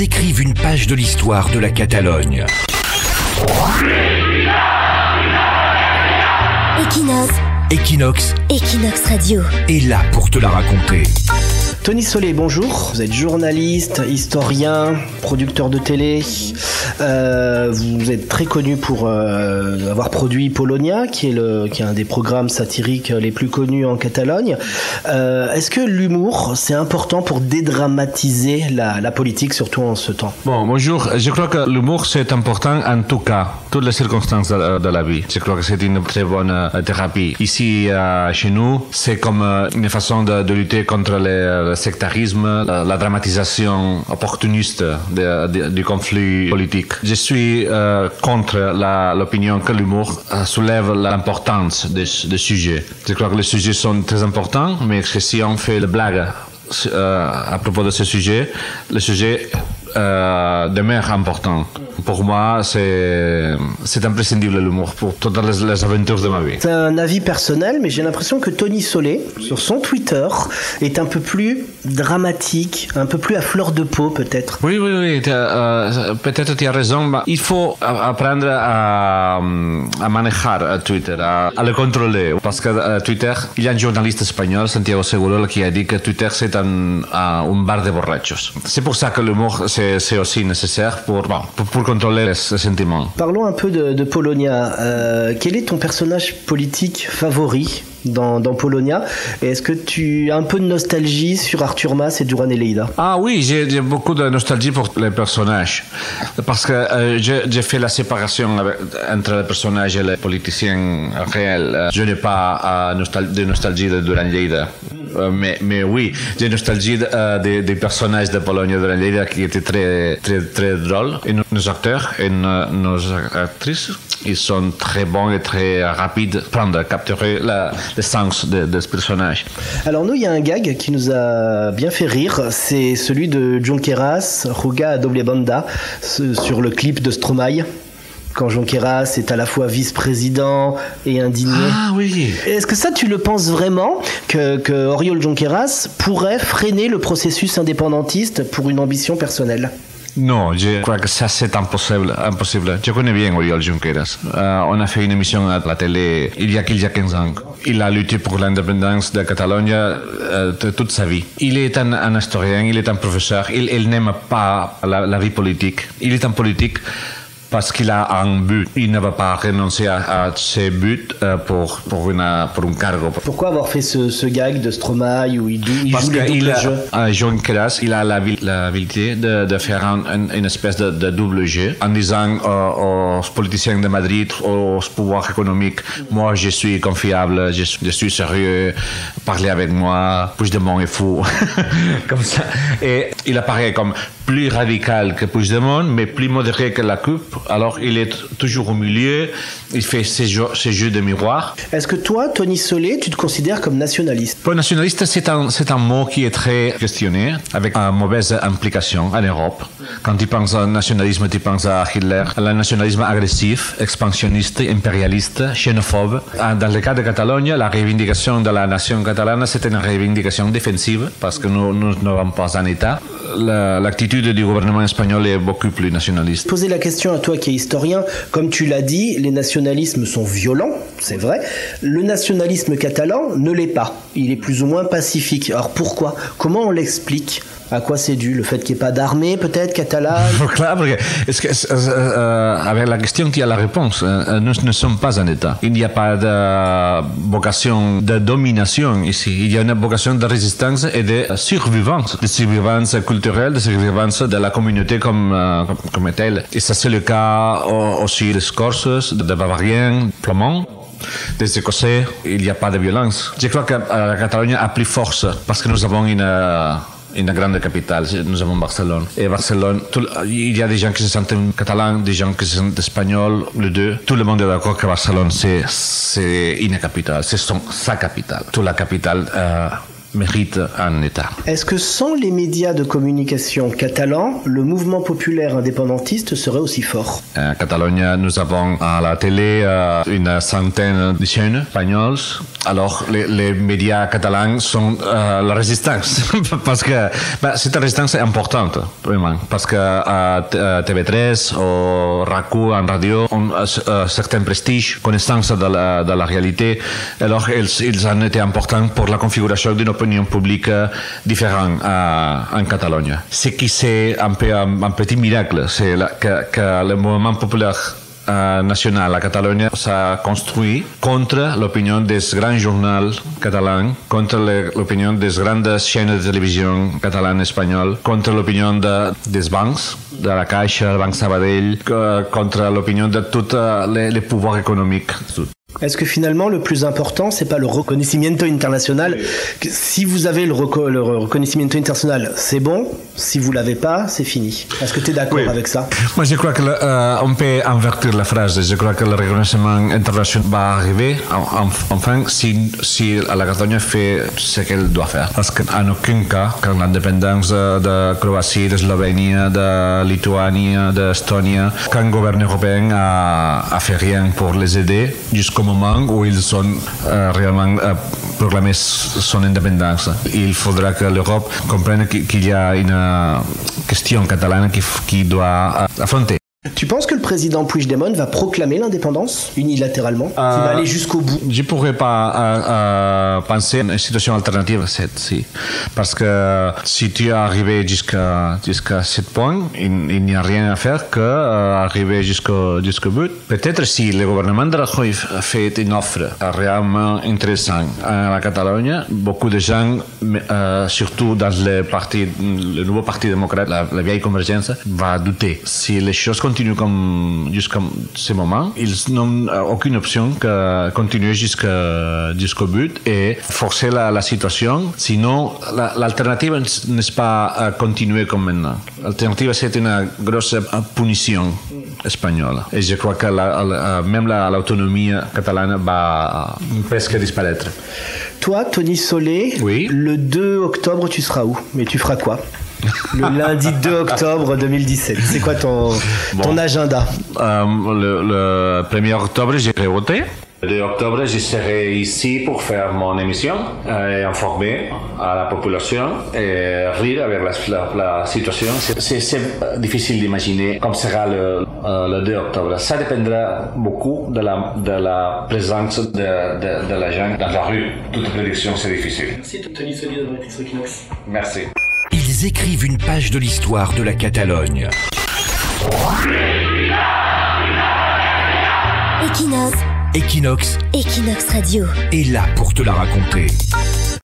ils écrivent une page de l'histoire de la Catalogne. Equinox, Equinox Equinox Radio. est là pour te la raconter. Tony Solé, bonjour. Vous êtes journaliste, historien, producteur de télé. Euh, vous êtes très connu pour euh, avoir produit Polonia, qui est, le, un des programmes satiriques les plus connus en Catalogne. Euh, Est-ce que l'humour, c'est important pour dédramatiser la, politique, surtout en ce temps? Bon, bonjour. Je crois que l'humour, c'est important en tout cas, toutes les circonstances de, la vie. Je crois que c'est une très bonne thérapie. Ici, chez nous, c'est comme une façon de, lutter contre le sectarisme, la, dramatisation opportuniste du conflit politique. Je suis euh, contre l'opinion que l'humour euh, soulève l'importance des, des sujets. Je crois que les sujets sont très importants, mais que si on fait le blague euh, à propos de ce sujet, le sujet euh, demeure important. Pour moi, c'est imprescindible l'humour pour toutes les, les aventures de ma vie. C'est un avis personnel, mais j'ai l'impression que Tony Solé, sur son Twitter, est un peu plus dramatique, un peu plus à fleur de peau peut-être. Oui, oui, oui, euh, peut-être tu as raison. mais Il faut apprendre à, à manejar euh, Twitter, à, à le contrôler. Parce que euh, Twitter, il y a un journaliste espagnol, Santiago Seguro, qui a dit que Twitter c'est un, un bar de borrachos. C'est pour ça que l'humour c'est c'est aussi nécessaire pour, pour, contrôler les, sentiments. Parlons un peu de, de Polonia. Euh, quel est ton personnage politique favori? Dans, Polonia Et est-ce que tu as un peu de nostalgie sur Arthur Mas et Duran Eleida? Ah oui, j'ai beaucoup de nostalgie pour les personnages. Parce que euh, j'ai fait la séparation entre les personnages et les politiciens réels. Euh, Je n'ai pas euh, de nostalgie de Duran Lleida. Euh, mais, oui, j'ai nostalgie de, des, personnages de Pologne Duran Lleida qui étaient très, très, très drôles. Et nos, acteurs et nos, actrices, ils sont très bons et très rapides prendre, capturer la, le sens de, de ce personnage. Alors nous, il y a un gag qui nous a bien fait rire, c'est celui de Junqueras, Ruga doble banda, sur le clip de Stromae, quand Junqueras est à la fois vice-président et indigné. Ah oui. Est-ce que ça, tu le penses vraiment que, que Oriol Junqueras pourrait freiner le processus indépendantiste pour une ambition personnelle? Non, je crois que ça c'est impossible, impossible. Je connais bien Oriol Junqueras. Euh, on a fait une émission à la télé il y a, il y a 15 ans. Il a lutté pour l'indépendance de Catalogne euh, toute sa vie. Il est un, historien, il est un professeur, il, n'aime pas la vie politique. Il est un politique parce qu'il a un but. Il ne va pas renoncer à, à ses buts euh, pour, pour, une, pour un cargo. Pourquoi avoir fait ce, ce gag de Stromae où il, il Parce joue qu'il doubles a, euh, Junqueras, il a l'habilité de, de faire un- un- une espèce de, de double jeu en disant aux politiciens de Madrid, aux pouvoirs économiques, moi je suis confiable, je, suis- je suis sérieux, parlez avec moi, Puigdemont est fou. comme ça. Et il apparaît comme plus radical que Puigdemont, mais plus modéré que la coupe. Alors il est toujours au milieu, il fait ses jeux, ses jeux de miroir. Est-ce que toi, Tony Solé, tu te considères comme nationaliste? Pour nationaliste, c'est un, c'est un mot qui est très questionné, avec une mauvaise implication en Europe. Quand tu penses au nationalisme, tu penses à Hitler, à un nationalisme agressif, expansionniste, impérialiste, xénophobe. Ah, Dans le cas de Catalogne, la revendication de la nation catalane, c'est une revendication défensive, parce que nous nous n'avons pas un État. La- L'attitude du gouvernement espagnol est beaucoup plus nationaliste. Poser la question à toi qui es historien, comme tu l'as dit, les nationalismes sont violents, c'est vrai. Le nationalisme catalan ne l'est pas. Il est plus ou moins pacifique. Alors pourquoi? Comment on l'explique? À quoi c'est dû? Le fait qu'il n'y ait pas d'armée, peut-être, catalane? Claro, es que es- es, euh, a ver, la question qui a la réponse. Euh, nous ne sommes pas un État. Il n'y a pas de vocation de domination ici. Il y a une vocation de résistance et de survivance, de survivance culturelle, de survivance de la communauté comme, euh, comme, telle. Et ça, c'est le cas au- aussi des Corses, des Bavariens, Flamands. Des Écossais, il n'y a pas de violence. Je crois que euh, la Catalogne a plus force parce que nous avons une, euh, une grande capitale. Nous avons Barcelone. Et Barcelone, il y a des gens qui se sentent catalans, des gens qui se sentent espagnols, les deux. Tout le monde est d'accord que Barcelone, c'est, une capitale, c'est sa capitale. Toute la capitale euh, mérite un État. Est-ce que sans les médias de communication catalans, le mouvement populaire indépendantiste serait aussi fort? En Catalogne, nous avons à la télé euh, une centaine de chaînes espagnoles alors les, les, médias catalans sont euh, la résistance. Parce que bah, cette résistance est importante vraiment. Parce que à TV3 ou RACU en radio ont euh, certains prestiges connaissance de la, de la réalité. Alors ils, ils ont été importants pour la configuration d'une opinion publique différente à, en Catalogne. Ce qui c'est un un, un petit miracle c'est que, que le mouvement populaire euh, national à Catalogne s'ha construit contre l'opinió des grans journals catalans, contre l'opinió des grandes chaînes de televisió catalans espanyol, contra l'opinió de, des bancs, de la Caixa, el Banc Sabadell, contra l'opinió de tots les, les pouvoirs économiques. Est-ce que finalement le plus important c'est pas le reconocimiento international Si vous avez le, reco le international, c'est bon. Si vous l'avez pas, c'est fini. Est-ce que tu es d'accord oui. avec ça? Moi je crois que euh, on peut invertir la phrase. Je crois que le reconnaissement international va arriver enfin si, si la Catalogne fait ce qu'elle doit faire. Parce qu'en aucun cas, quand l'indépendance de Croatie, d'Eslovénie, de Lituanie, d'Estonie, quand le gouvernement européen a, a fait rien pour les aider jusqu'au moment où ils ont euh, réellement euh, proclamé son indépendance. Il faudra que l'Europe comprenne qu'il y a une question catalane qui, qui doit affronter. Tu penses que le président Puigdemont va proclamer l'indépendance unilatéralement? Euh, Il va aller jusqu'au bout Je ne pourrais pas euh, euh, penser à une situation alternative à cette-ci. Parce que si tu es arrivé jusqu'à jusqu'à ce point, il, il n'y a rien à faire que euh, arriver jusqu'au jusqu'au but. Peut-être si le gouvernement de Rajoy fait une offre réellement intéressante à la Catalogne, beaucoup de gens, euh, surtout dans le, parti, le nouveau parti démocrate, la, la vieille convergence, va douter. Si les choses continuent comme jusqu'à ce moment, ils n'ont aucune option que continuer jusqu'à jusqu'au but et forcer la, la situation. Sinon, l'alternative la, n'est pas continuer comme maintenant? L'alternative, c'est une grosse punition espagnole. Et je crois que la, la, même l'autonomie catalane va presque disparaître. Toi, Tony Solé, oui. le 2 octobre, tu seras où? Mais tu feras quoi? Le lundi 2 octobre 2017. C'est quoi ton, bon. ton agenda euh, le, le 1er octobre, j'irai voter. Le 2 octobre, je serai ici pour faire mon émission et informer à la population et rire avec la, la, la situation. C'est difficile d'imaginer comme sera le, euh, le 2 octobre. Ça dépendra beaucoup de la, de la présence de, de, de la gens dans la rue. Toute prédiction, c'est difficile. Merci, Tony Solier d'avoir été sur. Merci. Ils écrivent une page de l'histoire de la Catalogne. Equinox. Equinox Equinox Radio. est là pour te la raconter.